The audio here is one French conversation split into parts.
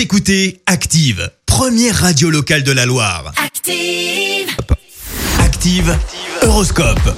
Vous écoutez Active, première radio locale de la Loire. Active. Active, Horoscope.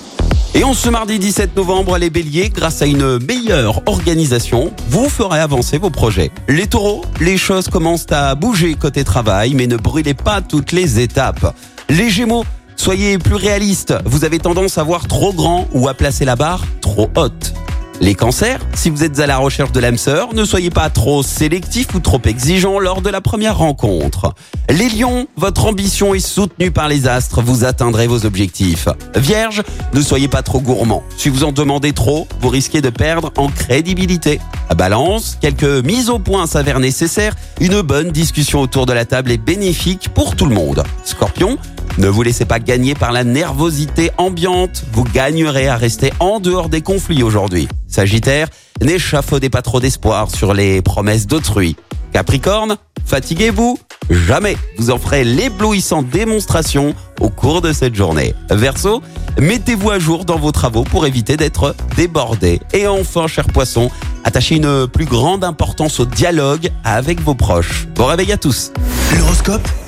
Et en ce mardi 17 novembre, les béliers, grâce à une meilleure organisation, vous ferez avancer vos projets. Les taureaux, les choses commencent à bouger côté travail, mais ne brûlez pas toutes les étapes. Les gémeaux, soyez plus réalistes, vous avez tendance à voir trop grand ou à placer la barre trop haute. Les cancers, si vous êtes à la recherche de l'âme sœur, ne soyez pas trop sélectif ou trop exigeant lors de la première rencontre. Les lions, votre ambition est soutenue par les astres, vous atteindrez vos objectifs. Vierge, ne soyez pas trop gourmand. Si vous en demandez trop, vous risquez de perdre en crédibilité. À balance, quelques mises au point s'avèrent nécessaires, une bonne discussion autour de la table est bénéfique pour tout le monde. Scorpion, ne vous laissez pas gagner par la nervosité ambiante. Vous gagnerez à rester en dehors des conflits aujourd'hui. Sagittaire, n'échafaudez pas trop d'espoir sur les promesses d'autrui. Capricorne, fatiguez-vous Jamais. Vous en ferez l'éblouissante démonstration au cours de cette journée. Verseau, mettez-vous à jour dans vos travaux pour éviter d'être débordé. Et enfin, cher poisson, attachez une plus grande importance au dialogue avec vos proches. Bon réveil à tous. L'horoscope?